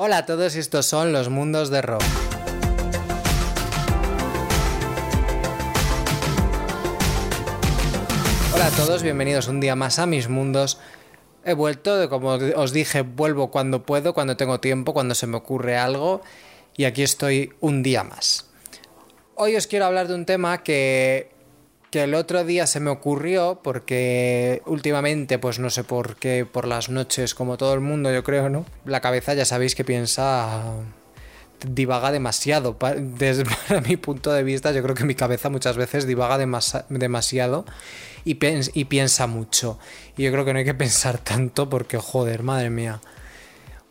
Hola a todos, estos son los mundos de Rob. Hola a todos, bienvenidos un día más a mis mundos. He vuelto, como os dije, vuelvo cuando puedo, cuando tengo tiempo, cuando se me ocurre algo. Y aquí estoy un día más. Hoy os quiero hablar de un tema que que el otro día se me ocurrió porque últimamente, pues no sé por qué, por las noches, como todo el mundo, yo creo, ¿no? La cabeza ya sabéis que piensa divaga demasiado. Desde mi punto de vista, yo creo que mi cabeza muchas veces divaga demasiado y, y piensa mucho. Y yo creo que no hay que pensar tanto porque, joder, madre mía.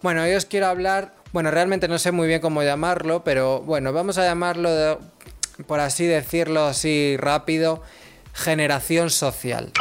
Bueno, hoy os quiero hablar, bueno, realmente no sé muy bien cómo llamarlo, pero bueno, vamos a llamarlo de, por así decirlo así rápido, generación social.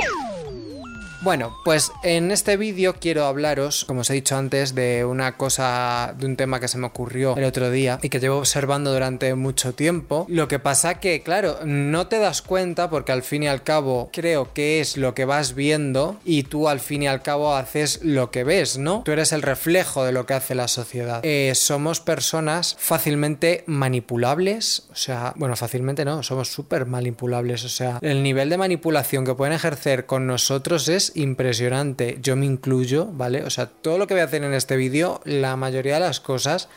Bueno, pues en este vídeo quiero hablaros, como os he dicho antes, de una cosa, de un tema que se me ocurrió el otro día y que llevo observando durante mucho tiempo. Lo que pasa que, claro, no te das cuenta porque al fin y al cabo creo que es lo que vas viendo y tú al fin y al cabo haces lo que ves, ¿no? Tú eres el reflejo de lo que hace la sociedad. Eh, somos personas fácilmente manipulables, o sea, bueno, fácilmente no, somos súper manipulables, o sea, el nivel de manipulación que pueden ejercer con nosotros es impresionante. Yo me incluyo, ¿vale? O sea, todo lo que voy a hacer en este vídeo, la mayoría de las cosas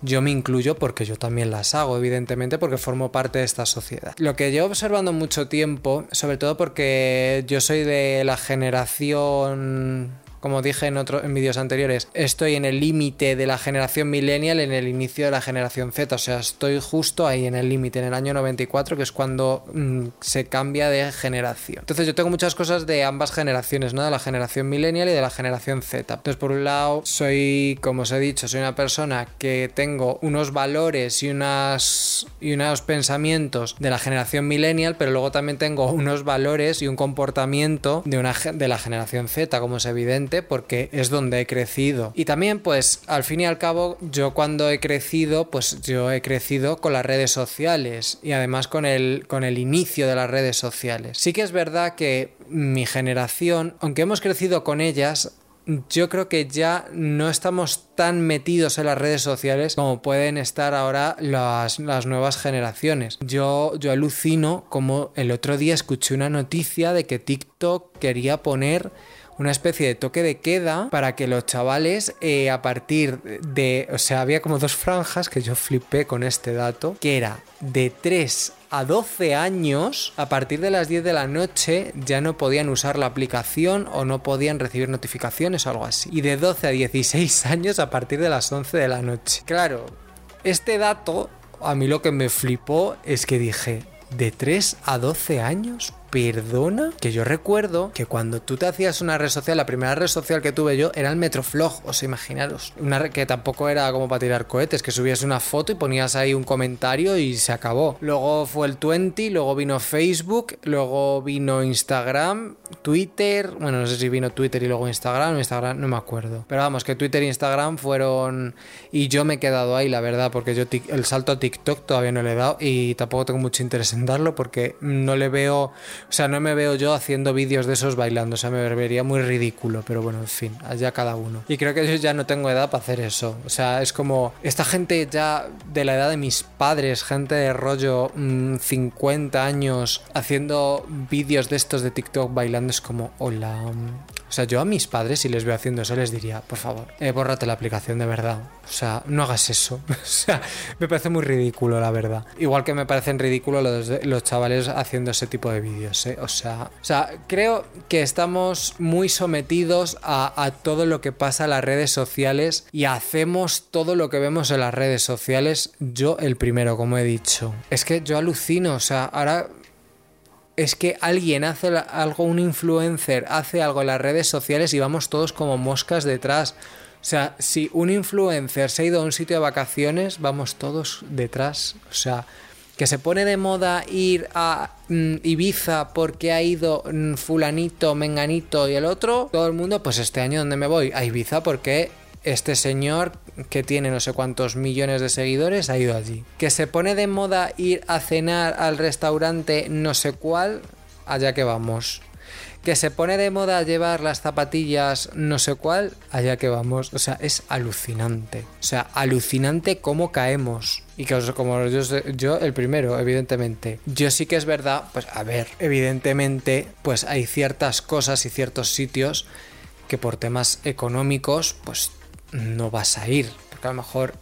yo me incluyo porque yo también las hago, evidentemente, porque formo parte de esta sociedad. Lo que llevo observando mucho tiempo, sobre todo porque yo soy de la generación como dije en, otros en vídeos anteriores, estoy en el límite de la generación millennial, en el inicio de la generación Z, o sea, estoy justo ahí en el límite, en el año 94, que es cuando mm, se cambia de generación. Entonces yo tengo muchas cosas de ambas generaciones, ¿no? De la generación millennial y de la generación Z. Entonces, por un lado, soy, como os he dicho, soy una persona que tengo unos valores y, unas, y unos pensamientos de la generación millennial, pero luego también tengo unos valores y un comportamiento de, una, de la generación Z, como es evidente porque es donde he crecido. Y también pues al fin y al cabo yo cuando he crecido pues yo he crecido con las redes sociales y además con el, con el inicio de las redes sociales. Sí que es verdad que mi generación, aunque hemos crecido con ellas, yo creo que ya no estamos tan metidos en las redes sociales como pueden estar ahora las, las, nuevas generaciones. Yo, yo alucino como el otro día escuché una noticia de que TikTok quería poner una especie de toque de queda para que los chavales eh, a partir de, o sea, había como dos franjas que yo flipé con este dato, que era de 3 a 12 años, a partir de las 10 de la noche ya no podían usar la aplicación o no podían recibir notificaciones o algo así. Y de 12 a 16 años a partir de las 11 de la noche. Claro, este dato a mí lo que me flipó es que dije, ¿de 3 a 12 años? Perdona que yo recuerdo que cuando tú te hacías una red social, la primera red social que tuve yo era el Metroflog, os imaginaros. Una red que tampoco era como para tirar cohetes, que subías una foto y ponías ahí un comentario y se acabó. Luego fue el 20, luego vino Facebook, luego vino Instagram, Twitter, bueno, no sé si vino Twitter y luego Instagram, Instagram, no me acuerdo. Pero vamos, que Twitter e Instagram fueron... Y yo me he quedado ahí, la verdad, porque yo el salto a TikTok todavía no le he dado y tampoco tengo mucho interés en darlo porque no le veo o sea, no me veo yo haciendo vídeos de esos bailando, o sea, me vería muy ridículo, pero bueno, en fin, allá cada uno. Y creo que yo ya no tengo edad para hacer eso. O sea, es como esta gente ya de la edad de mis padres, gente de rollo 50 mm, años, haciendo vídeos de estos de TikTok bailando, es como, hola, o sea, yo a mis padres, si les veo haciendo eso, les diría, por favor, eh, bórrate la aplicación de verdad. O sea, no hagas eso. o sea, me parece muy ridículo, la verdad. Igual que me parecen ridículos los, chavales haciendo ese tipo de vídeos, ¿eh? O sea, o sea, creo que estamos muy sometidos a, a todo lo que pasa en las redes sociales y hacemos todo lo que vemos en las redes sociales. Yo el primero, como he dicho. Es que yo alucino, o sea, ahora es que alguien hace algo, un influencer hace algo en las redes sociales y vamos todos como moscas detrás. O sea, si un influencer se ha ido a un sitio de vacaciones, vamos todos detrás. O sea, que se pone de moda ir a mm, Ibiza porque ha ido mm, fulanito, menganito y el otro, todo el mundo, pues este año donde me voy a Ibiza porque este señor que tiene no sé cuántos millones de seguidores ha ido allí. Que se pone de moda ir a cenar al restaurante no sé cuál, allá que vamos que se pone de moda llevar las zapatillas no sé cuál, allá que vamos. O sea, es alucinante. O sea, alucinante cómo caemos. Y que como yo, yo el primero, evidentemente. Yo sí que es verdad, pues a ver, evidentemente, pues hay ciertas cosas y ciertos sitios que por temas económicos, pues no vas a ir. Porque a lo mejor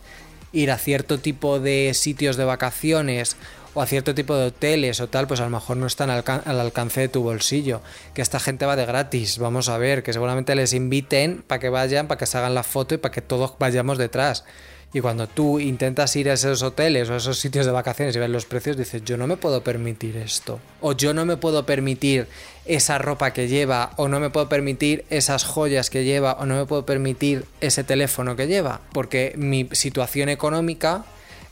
ir a cierto tipo de sitios de vacaciones o a cierto tipo de hoteles o tal, pues a lo mejor no están al, al, alcance de tu bolsillo. Que esta gente va de gratis, vamos a ver, que seguramente les inviten para que vayan, para que se hagan la foto y para que todos vayamos detrás. Y cuando tú intentas ir a esos hoteles o a esos sitios de vacaciones y ver los precios, dices, yo no me puedo permitir esto. O yo no me puedo permitir esa ropa que lleva. O no me puedo permitir esas joyas que lleva. O no me puedo permitir ese teléfono que lleva. Porque mi situación económica,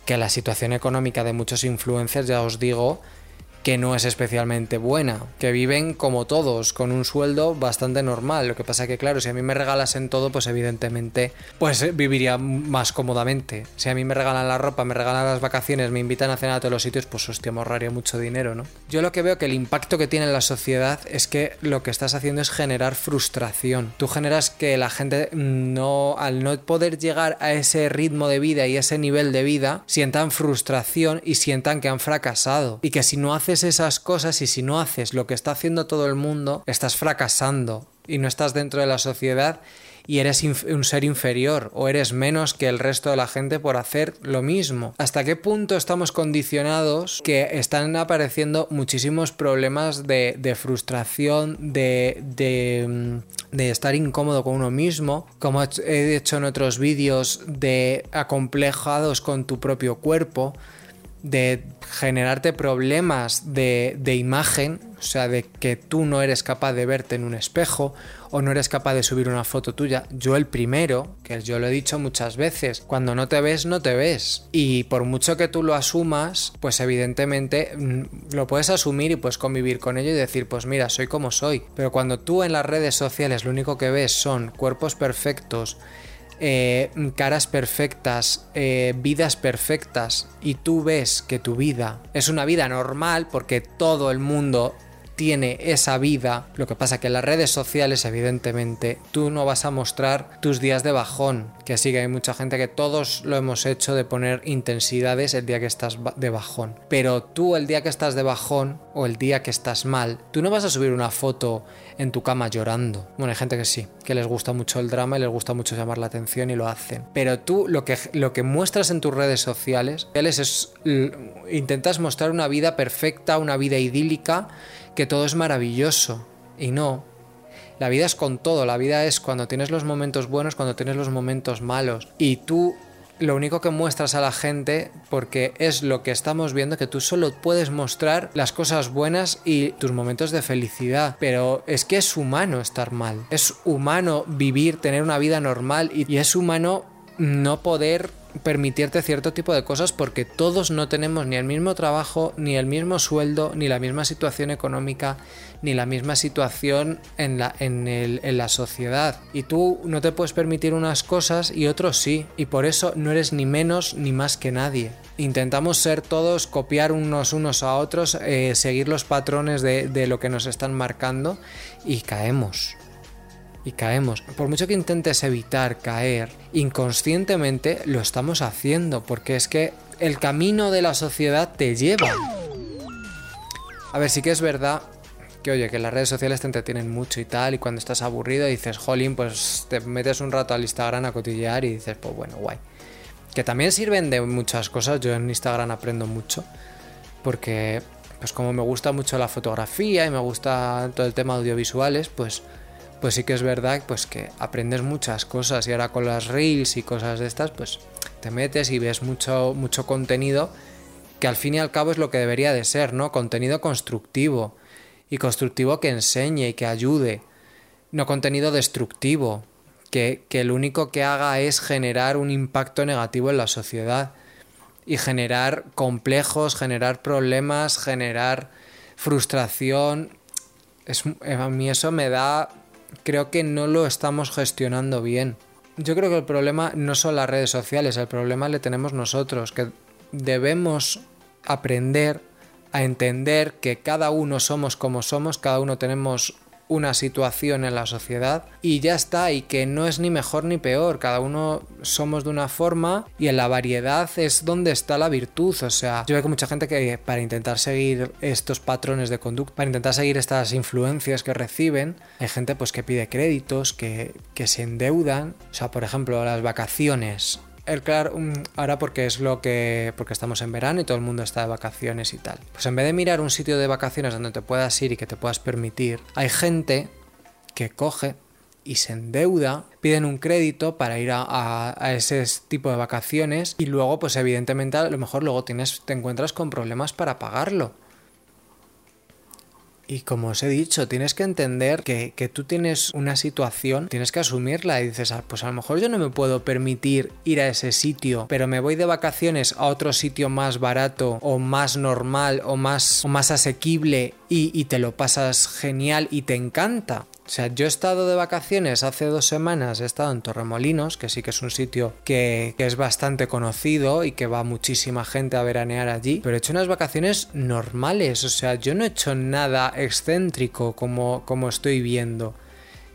que la situación económica de muchos influencers, ya os digo, que no es especialmente buena, que viven como todos, con un sueldo bastante normal. Lo que pasa que, claro, si a mí me regalasen todo, pues evidentemente, pues eh, viviría más cómodamente. Si a mí me regalan la ropa, me regalan las vacaciones, me invitan a cenar a todos los sitios, pues hostia, me ahorraría mucho dinero, ¿no? Yo lo que veo que el impacto que tiene en la sociedad es que lo que estás haciendo es generar frustración. Tú generas que la gente no, al no poder llegar a ese ritmo de vida y ese nivel de vida, sientan frustración y sientan que han fracasado. Y que si no haces esas cosas y si no haces lo que está haciendo todo el mundo, estás fracasando y no estás dentro de la sociedad y eres un ser inferior o eres menos que el resto de la gente por hacer lo mismo. ¿Hasta qué punto estamos condicionados que están apareciendo muchísimos problemas de, frustración, de, de, mm, de, estar incómodo con uno mismo? Como he hecho en otros vídeos, de acomplejados con tu propio cuerpo de generarte problemas de, de, imagen, o sea, de que tú no eres capaz de verte en un espejo o no eres capaz de subir una foto tuya. Yo el primero, que yo lo he dicho muchas veces, cuando no te ves, no te ves. Y por mucho que tú lo asumas, pues evidentemente mm, lo puedes asumir y puedes convivir con ello y decir, pues mira, soy como soy. Pero cuando tú en las redes sociales lo único que ves son cuerpos perfectos, eh, caras perfectas, eh, vidas perfectas, y tú ves que tu vida es una vida normal porque todo el mundo tiene esa vida. Lo que pasa que en las redes sociales, evidentemente, tú no vas a mostrar tus días de bajón. Que sí que hay mucha gente que todos lo hemos hecho de poner intensidades el día que estás de bajón. Pero tú el día que estás de bajón o el día que estás mal, tú no vas a subir una foto en tu cama llorando. Bueno, hay gente que sí, que les gusta mucho el drama y les gusta mucho llamar la atención y lo hacen. Pero tú lo que, lo que muestras en tus redes sociales es intentas mostrar una vida perfecta, una vida idílica que todo es maravilloso. Y no. La vida es con todo, la vida es cuando tienes los momentos buenos, cuando tienes los momentos malos. Y tú lo único que muestras a la gente, porque es lo que estamos viendo, que tú solo puedes mostrar las cosas buenas y tus momentos de felicidad. Pero es que es humano estar mal. Es humano vivir, tener una vida normal y, y es humano no poder permitirte cierto tipo de cosas porque todos no tenemos ni el mismo trabajo, ni el mismo sueldo, ni la misma situación económica, ni la misma situación en la, en, el, en la sociedad. Y tú no te puedes permitir unas cosas y otros sí. Y por eso no eres ni menos ni más que nadie. Intentamos ser todos, copiar unos unos a otros, eh, seguir los patrones de, de lo que nos están marcando y caemos y caemos. Por mucho que intentes evitar caer, inconscientemente lo estamos haciendo, porque es que el camino de la sociedad te lleva. A ver, sí que es verdad que, oye, que las redes sociales te entretienen mucho y tal, y cuando estás aburrido dices, jolín, pues te metes un rato al Instagram a cotillear y dices, pues bueno, guay. Que también sirven de muchas cosas, yo en Instagram aprendo mucho, porque, pues como me gusta mucho la fotografía y me gusta todo el tema audiovisuales, pues pues sí que es verdad pues que aprendes muchas cosas y ahora con las reels y cosas de estas pues te metes y ves mucho mucho contenido que al fin y al cabo es lo que debería de ser, ¿no? Contenido constructivo y constructivo que enseñe y que ayude, no contenido destructivo, que, que lo único que haga es generar un impacto negativo en la sociedad y generar complejos, generar problemas, generar frustración. Es, a mí eso me da creo que no lo estamos gestionando bien. Yo creo que el problema no son las redes sociales, el problema le tenemos nosotros, que debemos aprender a entender que cada uno somos como somos, cada uno tenemos una situación en la sociedad y ya está, y que no es ni mejor ni peor, cada uno somos de una forma y en la variedad es donde está la virtud, o sea, yo veo que mucha gente que para intentar seguir estos patrones de conducta, para intentar seguir estas influencias que reciben, hay gente pues que pide créditos, que, que se endeudan, o sea, por ejemplo, las vacaciones el claro, ahora porque es lo que. porque estamos en verano y todo el mundo está de vacaciones y tal. Pues en vez de mirar un sitio de vacaciones donde te puedas ir y que te puedas permitir, hay gente que coge y se endeuda, piden un crédito para ir a, a, ese tipo de vacaciones y luego, pues evidentemente, a lo mejor luego tienes, te encuentras con problemas para pagarlo. Y como os he dicho, tienes que entender que, que, tú tienes una situación, tienes que asumirla y dices, ah, pues a lo mejor yo no me puedo permitir ir a ese sitio, pero me voy de vacaciones a otro sitio más barato o más normal o más, o más asequible y, y te lo pasas genial y te encanta. O sea, yo he estado de vacaciones hace dos semanas, he estado en Torremolinos, que sí que es un sitio que, es bastante conocido y que va muchísima gente a veranear allí, pero he hecho unas vacaciones normales, o sea, yo no he hecho nada excéntrico como, como estoy viendo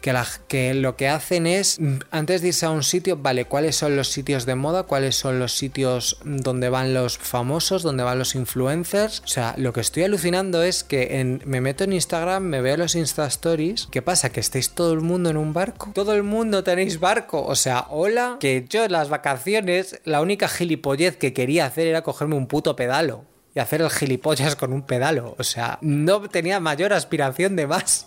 que, la, que lo que hacen es, antes de irse a un sitio, vale, ¿cuáles son los sitios de moda? ¿Cuáles son los sitios donde van los famosos? ¿Donde van los influencers? O sea, lo que estoy alucinando es que me meto en Instagram, me veo los Insta Stories. ¿Qué pasa? ¿Que estáis todo el mundo en un barco? ¿Todo el mundo tenéis barco? O sea, hola, que yo en las vacaciones, la única gilipollez que quería hacer era cogerme un puto pedalo y hacer el gilipollas con un pedalo. O sea, no tenía mayor aspiración de más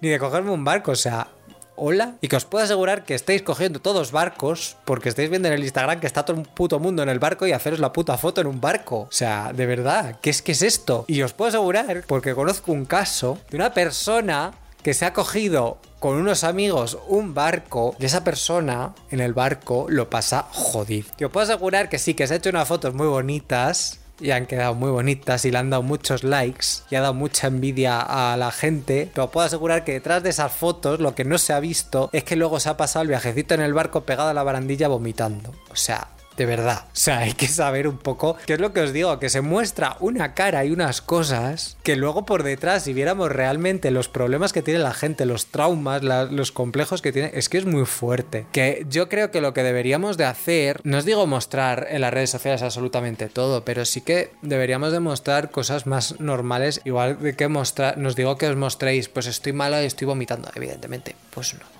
ni de cogerme un barco, o sea, hola. Y que os puedo asegurar que estáis cogiendo todos barcos porque estáis viendo en el Instagram que está todo un puto mundo en el barco y haceros la puta foto en un barco. O sea, de verdad, ¿qué es, qué es esto? Y os puedo asegurar, porque conozco un caso de una persona que se ha cogido con unos amigos un barco y esa persona en el barco lo pasa jodido. Y os puedo asegurar que sí, que se ha hecho unas fotos muy bonitas y han quedado muy bonitas y le han dado muchos likes y ha dado mucha envidia a la gente, pero puedo asegurar que detrás de esas fotos lo que no se ha visto es que luego se ha pasado el viajecito en el barco pegado a la barandilla vomitando. O sea, de verdad. O sea, hay que saber un poco qué es lo que os digo, que se muestra una cara y unas cosas que luego por detrás, si viéramos realmente los problemas que tiene la gente, los traumas, los complejos que tiene, es que es muy fuerte. Que yo creo que lo que deberíamos de hacer, no os digo mostrar en las redes sociales absolutamente todo, pero sí que deberíamos de mostrar cosas más normales, igual de que mostrar, nos digo que os mostréis, pues estoy mala y estoy vomitando, evidentemente, pues no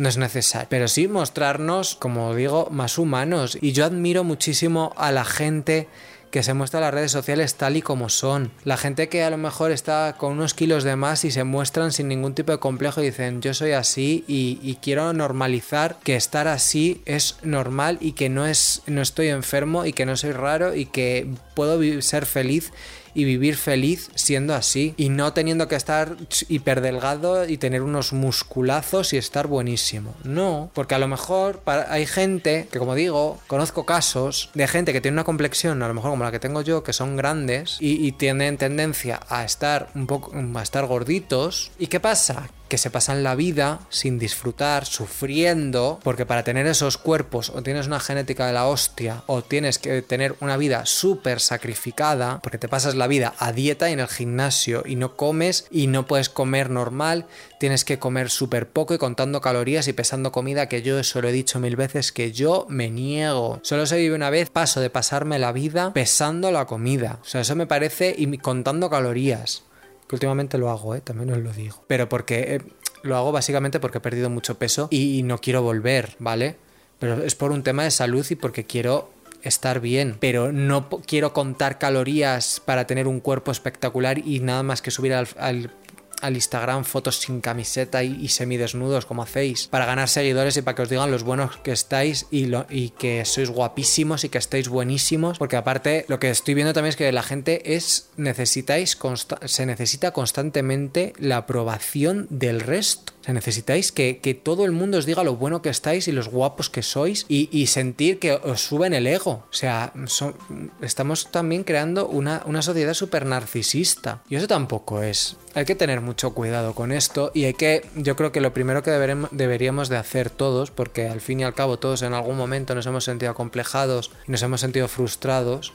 no es necesario. Pero sí mostrarnos, como digo, más humanos. Y yo admiro muchísimo a la gente que se muestra en las redes sociales tal y como son. La gente que a lo mejor está con unos kilos de más y se muestran sin ningún tipo de complejo y dicen yo soy así y, quiero normalizar que estar así es normal y que no es no estoy enfermo y que no soy raro y que puedo ser feliz y vivir feliz siendo así y no teniendo que estar hiperdelgado y tener unos musculazos y estar buenísimo. No, porque a lo mejor hay gente que, como digo, conozco casos de gente que tiene una complexión, a lo mejor como la que tengo yo, que son grandes y, y tienen tendencia a estar un poco, a estar gorditos. ¿Y qué pasa? Que se pasan la vida sin disfrutar, sufriendo, porque para tener esos cuerpos o tienes una genética de la hostia o tienes que tener una vida súper sacrificada, porque te pasas la vida a dieta y en el gimnasio y no comes y no puedes comer normal, tienes que comer súper poco y contando calorías y pesando comida, que yo eso lo he dicho mil veces, que yo me niego. Solo se vive una vez, paso de pasarme la vida pesando la comida. O sea, eso me parece y contando calorías que últimamente lo hago, ¿eh? también os lo digo. Pero porque eh, lo hago básicamente porque he perdido mucho peso y, no quiero volver, ¿vale? Pero es por un tema de salud y porque quiero estar bien, pero no quiero contar calorías para tener un cuerpo espectacular y nada más que subir al al Instagram fotos sin camiseta y, semidesnudos como hacéis para ganar seguidores y para que os digan los buenos que estáis y, lo, y que sois guapísimos y que estáis buenísimos porque aparte lo que estoy viendo también es que la gente es necesitáis se necesita constantemente la aprobación del resto o sea, necesitáis que, que, todo el mundo os diga lo bueno que estáis y los guapos que sois y, y sentir que os suben el ego. O sea, estamos también creando una, una sociedad súper narcisista. Y eso tampoco es. Hay que tener mucho cuidado con esto y hay que, yo creo que lo primero que deberemos, deberíamos de hacer todos, porque al fin y al cabo todos en algún momento nos hemos sentido acomplejados y nos hemos sentido frustrados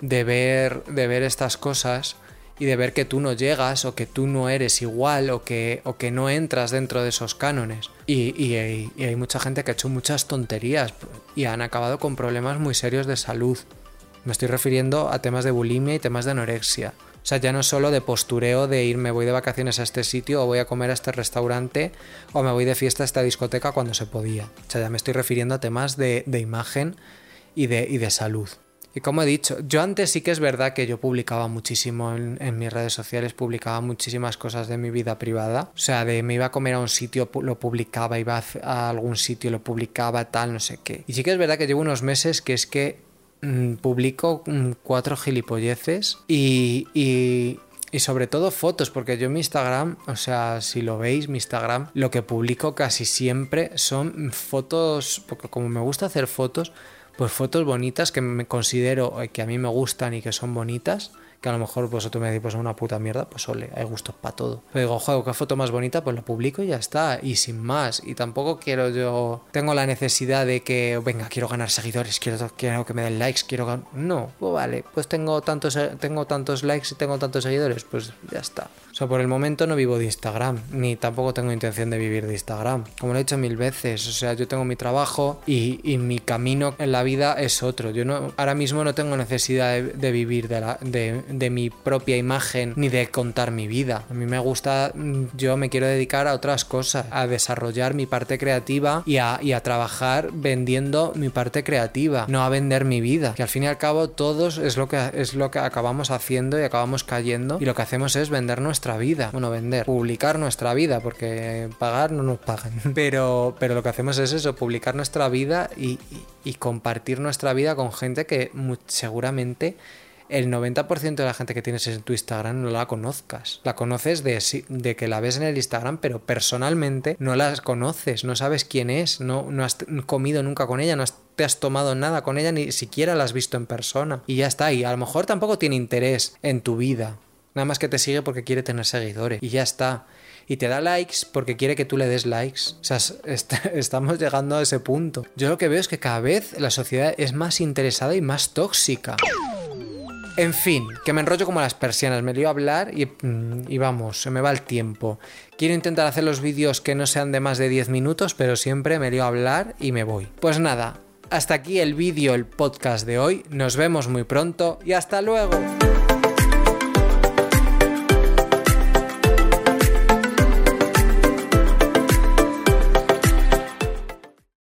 de ver, de ver estas cosas y de ver que tú no llegas o que tú no eres igual o que, o que no entras dentro de esos cánones. Y, y, y hay mucha gente que ha hecho muchas tonterías y han acabado con problemas muy serios de salud. Me estoy refiriendo a temas de bulimia y temas de anorexia. O sea, ya no solo de postureo de ir, me voy de vacaciones a este sitio o voy a comer a este restaurante o me voy de fiesta a esta discoteca cuando se podía. O sea, ya me estoy refiriendo a temas de, de imagen y de, y de salud. Y como he dicho, yo antes sí que es verdad que yo publicaba muchísimo en, mis redes sociales, publicaba muchísimas cosas de mi vida privada. O sea, de me iba a comer a un sitio, lo publicaba, iba a, algún sitio, lo publicaba, tal, no sé qué. Y sí que es verdad que llevo unos meses que es que mmm, publico mmm, cuatro gilipolleces y, y, y sobre todo fotos, porque yo en mi Instagram, o sea, si lo veis, mi Instagram, lo que publico casi siempre son fotos, porque como me gusta hacer fotos, pues fotos bonitas que me considero que a mí me gustan y que son bonitas que a lo mejor vosotros me decís, pues una puta mierda, pues ole, hay gustos para todo. Pero digo, juego, qué foto más bonita, pues la publico y ya está, y sin más. Y tampoco quiero yo, tengo la necesidad de que, venga, quiero ganar seguidores, quiero, quiero que me den likes, quiero ganar... No, pues vale, pues tengo tantos, tengo tantos likes y tengo tantos seguidores, pues ya está. O sea, por el momento no vivo de Instagram, ni tampoco tengo intención de vivir de Instagram. Como lo he dicho mil veces, o sea, yo tengo mi trabajo y, y mi camino en la vida es otro. Yo no, ahora mismo no tengo necesidad de, de vivir de, la, de, de mi propia imagen ni de contar mi vida. A mí me gusta, yo me quiero dedicar a otras cosas, a desarrollar mi parte creativa y a, y a trabajar vendiendo mi parte creativa, no a vender mi vida. Que al fin y al cabo todos es lo que es lo que acabamos haciendo y acabamos cayendo y lo que hacemos es vender nuestra vida. Bueno, vender, publicar nuestra vida, porque pagar no nos pagan. Pero, pero lo que hacemos es eso, publicar nuestra vida y, y, y compartir nuestra vida con gente que seguramente el 90% de la gente que tienes en tu Instagram no la conozcas. La conoces de, de, que la ves en el Instagram, pero personalmente no la conoces, no sabes quién es, no, no has comido nunca con ella, no te has tomado nada con ella, ni siquiera la has visto en persona. Y ya está, y a lo mejor tampoco tiene interés en tu vida. Nada más que te sigue porque quiere tener seguidores. Y ya está. Y te da likes porque quiere que tú le des likes. O sea, est estamos llegando a ese punto. Yo lo que veo es que cada vez la sociedad es más interesada y más tóxica. En fin, que me enrollo como las persianas, me lío a hablar y, y, vamos, se me va el tiempo. Quiero intentar hacer los vídeos que no sean de más de 10 minutos, pero siempre me lío a hablar y me voy. Pues nada, hasta aquí el vídeo, el podcast de hoy. Nos vemos muy pronto y hasta luego.